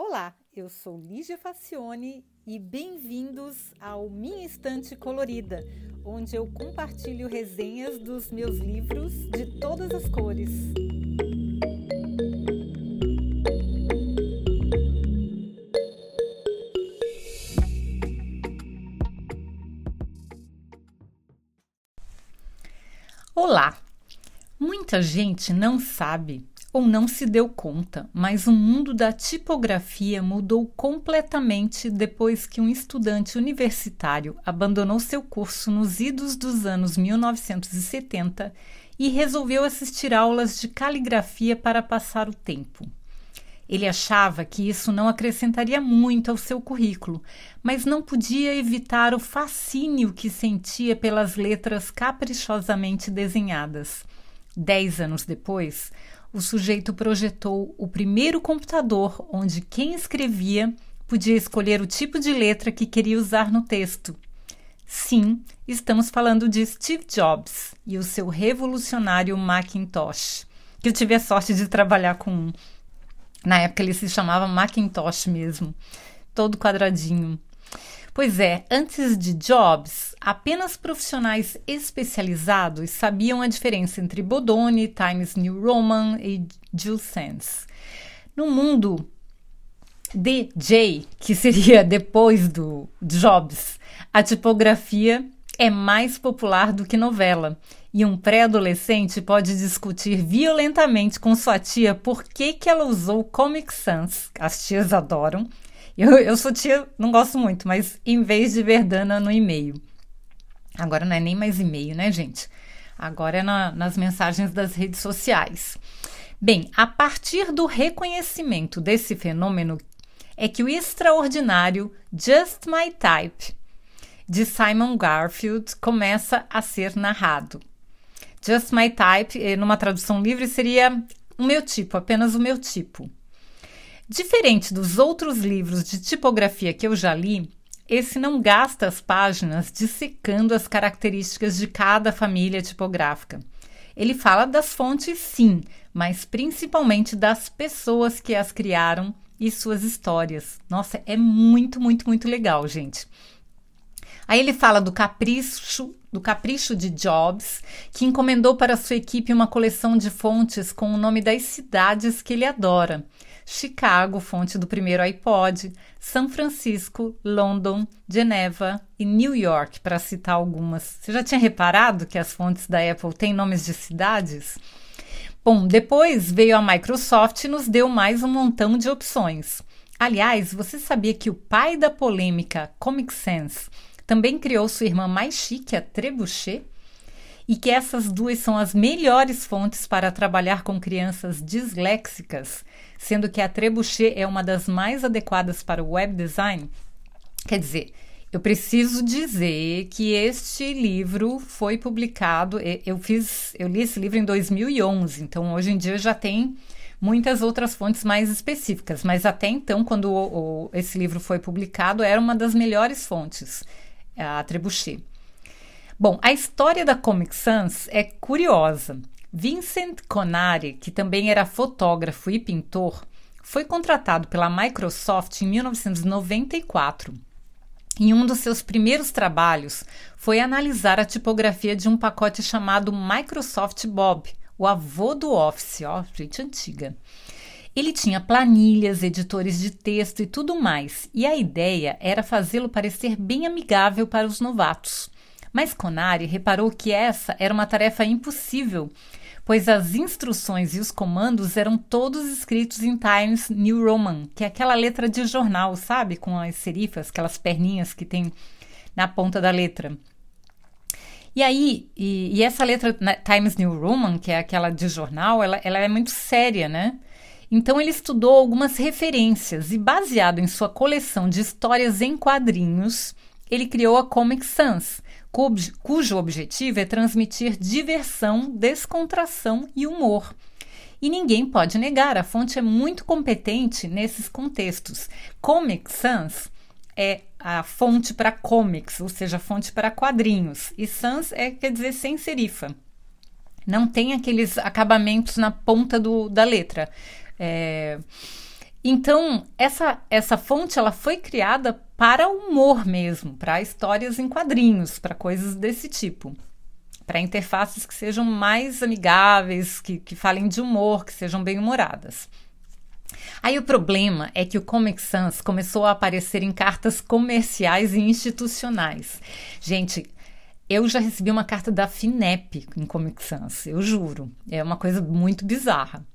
Olá, eu sou Lígia Facione e bem-vindos ao Minha Estante Colorida, onde eu compartilho resenhas dos meus livros de todas as cores. Olá! Muita gente não sabe ou não se deu conta, mas o mundo da tipografia mudou completamente depois que um estudante universitário abandonou seu curso nos idos dos anos 1970 e resolveu assistir aulas de caligrafia para passar o tempo. Ele achava que isso não acrescentaria muito ao seu currículo, mas não podia evitar o fascínio que sentia pelas letras caprichosamente desenhadas. Dez anos depois, o sujeito projetou o primeiro computador onde quem escrevia podia escolher o tipo de letra que queria usar no texto. Sim, estamos falando de Steve Jobs e o seu revolucionário Macintosh, que eu tive a sorte de trabalhar com um. Na época ele se chamava Macintosh mesmo, todo quadradinho. Pois é, antes de Jobs, apenas profissionais especializados sabiam a diferença entre Bodoni, Times New Roman e Jules Sands. No mundo DJ, que seria depois do Jobs, a tipografia é mais popular do que novela. E um pré-adolescente pode discutir violentamente com sua tia por que, que ela usou Comic Sans, as tias adoram, eu, eu sou tia, não gosto muito, mas em vez de Verdana no e-mail. Agora não é nem mais e-mail, né, gente? Agora é na, nas mensagens das redes sociais. Bem, a partir do reconhecimento desse fenômeno é que o extraordinário Just My Type de Simon Garfield começa a ser narrado. Just My Type, eh, numa tradução livre, seria o meu tipo, apenas o meu tipo. Diferente dos outros livros de tipografia que eu já li, esse não gasta as páginas dissecando as características de cada família tipográfica. Ele fala das fontes, sim, mas principalmente das pessoas que as criaram e suas histórias. Nossa, é muito, muito, muito legal, gente. Aí ele fala do capricho, do capricho de Jobs, que encomendou para sua equipe uma coleção de fontes com o nome das cidades que ele adora. Chicago, fonte do primeiro iPod, São Francisco, London, Geneva e New York, para citar algumas. Você já tinha reparado que as fontes da Apple têm nomes de cidades? Bom, depois veio a Microsoft e nos deu mais um montão de opções. Aliás, você sabia que o pai da polêmica Comic Sans também criou sua irmã mais chique, a Trebuchet? E que essas duas são as melhores fontes para trabalhar com crianças disléxicas sendo que a Trebuchet é uma das mais adequadas para o web design? Quer dizer, eu preciso dizer que este livro foi publicado, eu fiz, eu li esse livro em 2011, então hoje em dia já tem muitas outras fontes mais específicas, mas até então, quando o, o, esse livro foi publicado, era uma das melhores fontes, a Trebuchet. Bom, a história da Comic Sans é curiosa. Vincent Conari, que também era fotógrafo e pintor, foi contratado pela Microsoft em 1994. Em um dos seus primeiros trabalhos foi analisar a tipografia de um pacote chamado Microsoft Bob, o avô do Office, ó, gente antiga. Ele tinha planilhas, editores de texto e tudo mais, e a ideia era fazê-lo parecer bem amigável para os novatos. Mas Conari reparou que essa era uma tarefa impossível, pois as instruções e os comandos eram todos escritos em Times New Roman, que é aquela letra de jornal, sabe? Com as serifas, aquelas perninhas que tem na ponta da letra. E aí, e, e essa letra Times New Roman, que é aquela de jornal, ela, ela é muito séria, né? Então ele estudou algumas referências e, baseado em sua coleção de histórias em quadrinhos, ele criou a Comic Sans, cujo objetivo é transmitir diversão, descontração e humor. E ninguém pode negar, a fonte é muito competente nesses contextos. Comic Sans é a fonte para comics, ou seja, fonte para quadrinhos. E sans é, quer dizer, sem serifa. Não tem aqueles acabamentos na ponta do, da letra. É, Então, essa, essa fonte ela foi criada para humor mesmo, para histórias em quadrinhos, para coisas desse tipo. Para interfaces que sejam mais amigáveis, que, que falem de humor, que sejam bem humoradas. Aí o problema é que o Comic Sans começou a aparecer em cartas comerciais e institucionais. Gente, eu já recebi uma carta da FINEP em Comic Sans, eu juro. É uma coisa muito bizarra.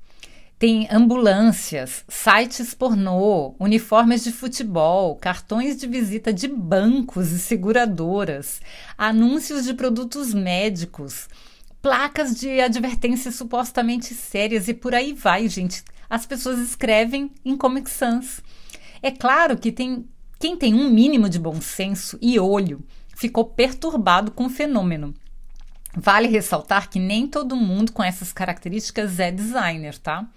Tem ambulâncias, sites pornô, uniformes de futebol, cartões de visita de bancos e seguradoras, anúncios de produtos médicos, placas de advertências supostamente sérias e por aí vai, gente. As pessoas escrevem em Comic Sans. É claro que tem quem tem um mínimo de bom senso e olho ficou perturbado com o fenômeno. Vale ressaltar que nem todo mundo com essas características é designer, tá?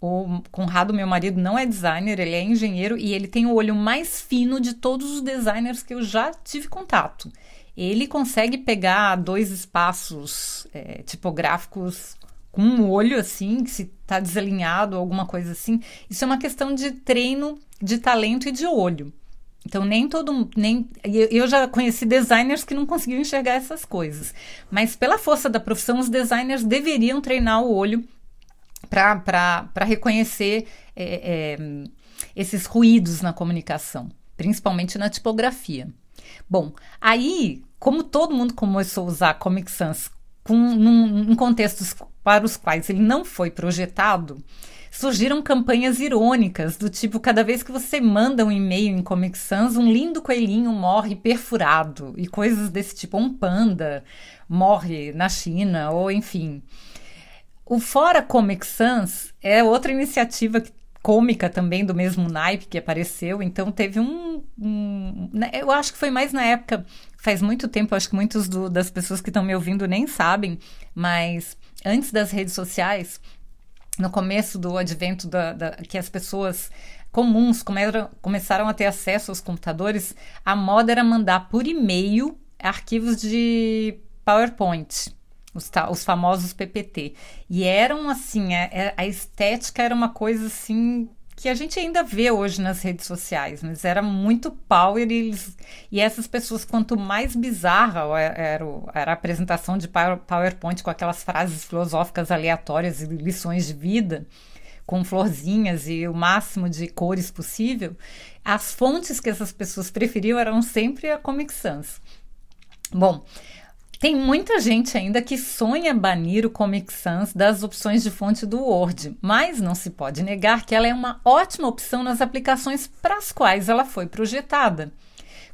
O Conrado, meu marido, não é designer, ele é engenheiro e ele tem o olho mais fino de todos os designers que eu já tive contato. Ele consegue pegar dois espaços é, tipográficos com um olho assim, se está desalinhado alguma coisa assim. Isso é uma questão de treino, de talento e de olho. Então, nem todo nem Eu já conheci designers que não conseguiam enxergar essas coisas. Mas, pela força da profissão, os designers deveriam treinar o olho para reconhecer é, é, esses ruídos na comunicação, principalmente na tipografia. Bom, aí, como todo mundo começou a usar Comic Sans com, num, em contextos para os quais ele não foi projetado, surgiram campanhas irônicas, do tipo: cada vez que você manda um e-mail em Comic Sans, um lindo coelhinho morre perfurado, e coisas desse tipo. Um panda morre na China, ou enfim. O Fora Comic Sans é outra iniciativa cômica também do mesmo naipe que apareceu, então teve um, um, né, eu acho que foi mais na época, faz muito tempo, acho que muitos do, das pessoas que estão me ouvindo nem sabem, mas antes das redes sociais, no começo do advento da, da que as pessoas comuns começaram, começaram a ter acesso aos computadores, a moda era mandar por e-mail arquivos de PowerPoint. Os, os, famosos PPT. E eram assim, a, é, é, a, estética era uma coisa assim que a gente ainda vê hoje nas redes sociais, mas era muito power e, eles, e essas pessoas, quanto mais bizarra era, era a apresentação de PowerPoint com aquelas frases filosóficas aleatórias e lições de vida, com florzinhas e o máximo de cores possível, as fontes que essas pessoas preferiam eram sempre a Comic Sans. Bom, tem muita gente ainda que sonha banir o Comic Sans das opções de fonte do Word, mas não se pode negar que ela é uma ótima opção nas aplicações para as quais ela foi projetada.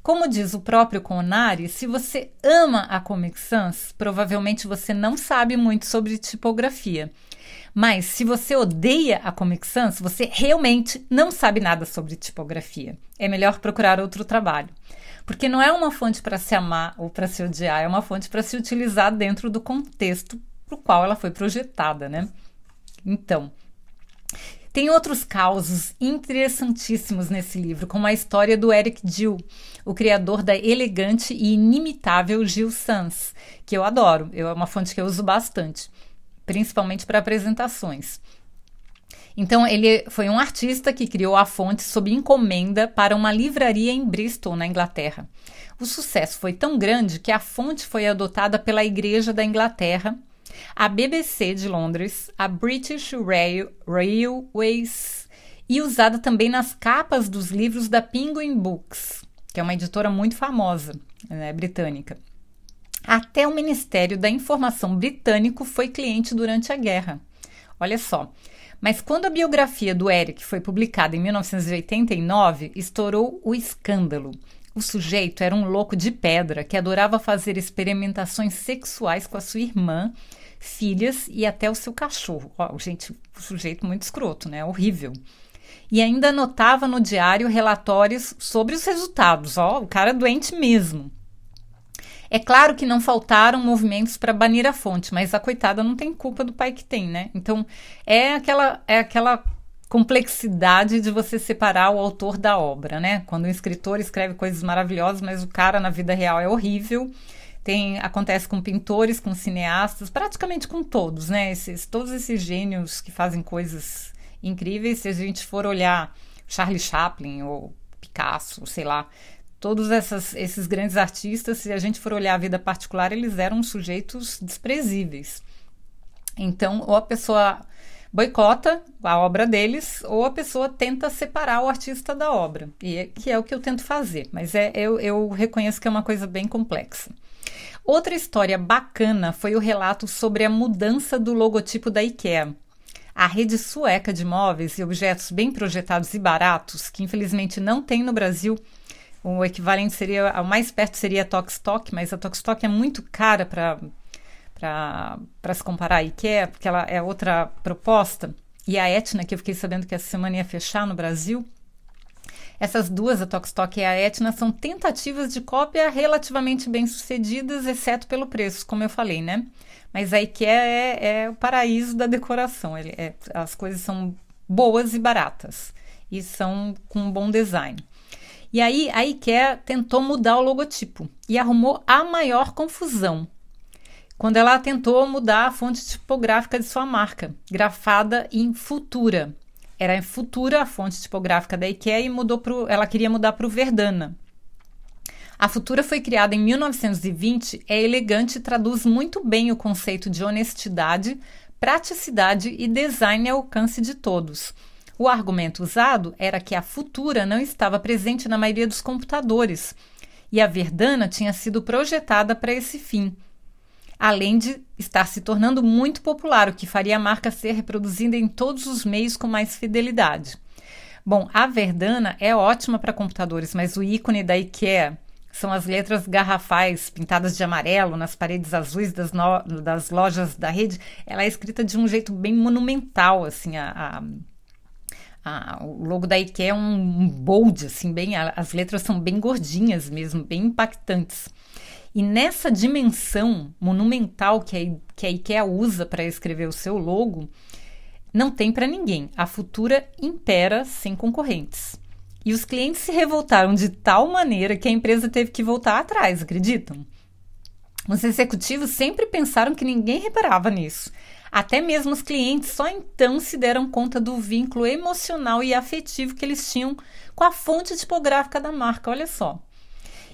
Como diz o próprio Conari, se você ama a Comic Sans, provavelmente você não sabe muito sobre tipografia. Mas se você odeia a Comic Sans, você realmente não sabe nada sobre tipografia. É melhor procurar outro trabalho. Porque não é uma fonte para se amar ou para se odiar, é uma fonte para se utilizar dentro do contexto para o qual ela foi projetada, né? Então, tem outros causos interessantíssimos nesse livro, como a história do Eric Dill, o criador da elegante e inimitável Gil Sans, que eu adoro, é uma fonte que eu uso bastante, principalmente para apresentações. Então, ele foi um artista que criou a fonte sob encomenda para uma livraria em Bristol, na Inglaterra. O sucesso foi tão grande que a fonte foi adotada pela Igreja da Inglaterra, a BBC de Londres, a British Rail, Railways e usada também nas capas dos livros da Penguin Books, que é uma editora muito famosa, né, britânica. Até o Ministério da Informação britânico foi cliente durante a guerra. Olha só, mas quando a biografia do Eric foi publicada em 1989, estourou o escândalo. O sujeito era um louco de pedra que adorava fazer experimentações sexuais com a sua irmã, filhas e até o seu cachorro. Oh, gente, o sujeito muito escroto, né? Horrível. E ainda anotava no diário relatórios sobre os resultados. Ó, o cara é doente mesmo. É claro que não faltaram movimentos para banir a fonte, mas a coitada não tem culpa do pai que tem, né? Então é aquela é aquela complexidade de você separar o autor da obra, né? Quando um escritor escreve coisas maravilhosas, mas o cara na vida real é horrível. Tem, acontece com pintores, com cineastas, praticamente com todos, né? Esses, todos esses gênios que fazem coisas incríveis. Se a gente for olhar Charlie Chaplin ou Picasso, sei lá, todos essas, esses grandes artistas, se a gente for olhar a vida particular, eles eram sujeitos desprezíveis. Então, ou a pessoa boicota a obra deles, ou a pessoa tenta separar o artista da obra, e é, que é o que eu tento fazer, mas é, eu, eu reconheço que é uma coisa bem complexa. Outra história bacana foi o relato sobre a mudança do logotipo da IKEA. A rede sueca de móveis e objetos bem projetados e baratos, que infelizmente não tem no Brasil, o equivalente seria, o mais perto seria a Tokstok, mas a Tokstok é muito cara para para se comparar à IKEA, porque ela é outra proposta. E a Etna, que eu fiquei sabendo que essa semana ia fechar no Brasil, essas duas, a Tokstok e a Etna, são tentativas de cópia relativamente bem sucedidas, exceto pelo preço, como eu falei, né? Mas a IKEA é, é o paraíso da decoração. Ele é, as coisas são boas e baratas e são com um bom design. E aí a IKEA tentou mudar o logotipo e arrumou a maior confusão quando ela tentou mudar a fonte tipográfica de sua marca, grafada em Futura. Era em Futura a fonte tipográfica da IKEA e mudou pro, ela queria mudar para o Verdana. A Futura foi criada em 1920, é elegante e traduz muito bem o conceito de honestidade, praticidade e design ao alcance de todos. O argumento usado era que a Futura não estava presente na maioria dos computadores e a Verdana tinha sido projetada para esse fim além de estar se tornando muito popular, o que faria a marca ser reproduzida em todos os meios com mais fidelidade. Bom, a Verdana é ótima para computadores, mas o ícone da IKEA são as letras garrafais pintadas de amarelo nas paredes azuis das, no, das lojas da rede. Ela é escrita de um jeito bem monumental, assim, a, a, a, o logo da IKEA é um, bold, assim, bem, as letras são bem gordinhas mesmo, bem impactantes. E nessa dimensão monumental que a, que a IKEA usa para escrever o seu logo, não tem para ninguém. A Futura impera sem concorrentes. E os clientes se revoltaram de tal maneira que a empresa teve que voltar atrás, acreditam? Os executivos sempre pensaram que ninguém reparava nisso. Até mesmo os clientes só então se deram conta do vínculo emocional e afetivo que eles tinham com a fonte tipográfica da marca. Olha só.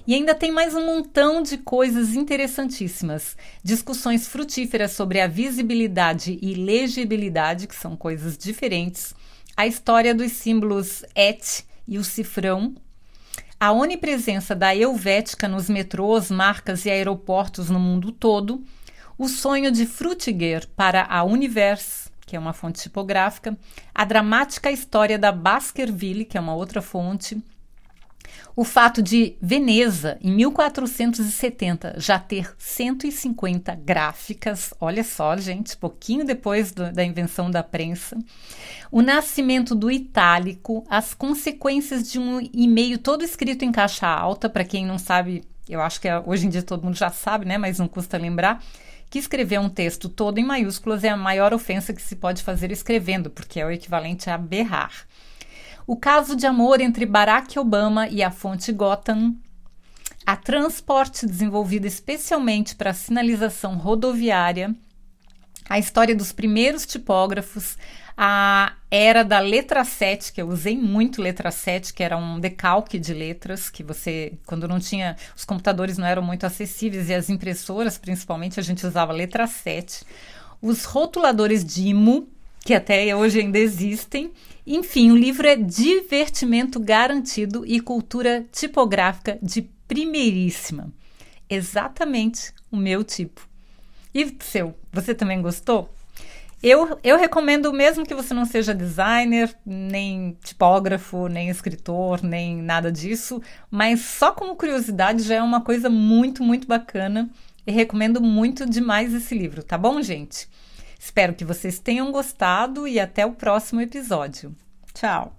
E ainda tem mais um montão de coisas interessantíssimas. Discussões frutíferas sobre a visibilidade e legibilidade, que são coisas diferentes. A história dos símbolos ET e o cifrão. A onipresença da Helvética nos metrôs, marcas e aeroportos no mundo todo. O sonho de Frutiger para a Universe, que é uma fonte tipográfica. A dramática história da Baskerville, que é uma outra fonte o fato de Veneza, em 1470, já ter 150 gráficas, olha só, gente, pouquinho depois do, da invenção da prensa, o nascimento do itálico, as consequências de um e-mail todo escrito em caixa alta, para quem não sabe, eu acho que é, hoje em dia todo mundo já sabe, né, mas não custa lembrar que escrever um texto todo em maiúsculas é a maior ofensa que se pode fazer escrevendo, porque é o equivalente a berrar. O caso de amor entre Barack Obama e a fonte Gotham, a transporte desenvolvido especialmente para sinalização rodoviária, a história dos primeiros tipógrafos, a era da letra 7, que eu usei muito letra 7, que era um decalque de letras, que você, quando não tinha, os computadores não eram muito acessíveis e as impressoras, principalmente, a gente usava letra 7. Os rotuladores Dimo, que até hoje ainda existem. Enfim, o livro é divertimento garantido e cultura tipográfica de primeiríssima. Exatamente o meu tipo. E seu, você também gostou? Eu, eu recomendo, mesmo que você não seja designer, nem tipógrafo, nem escritor, nem nada disso, mas só como curiosidade já é uma coisa muito, muito bacana e recomendo muito demais esse livro, tá bom, gente? Espero que vocês tenham gostado e até o próximo episódio. Tchau!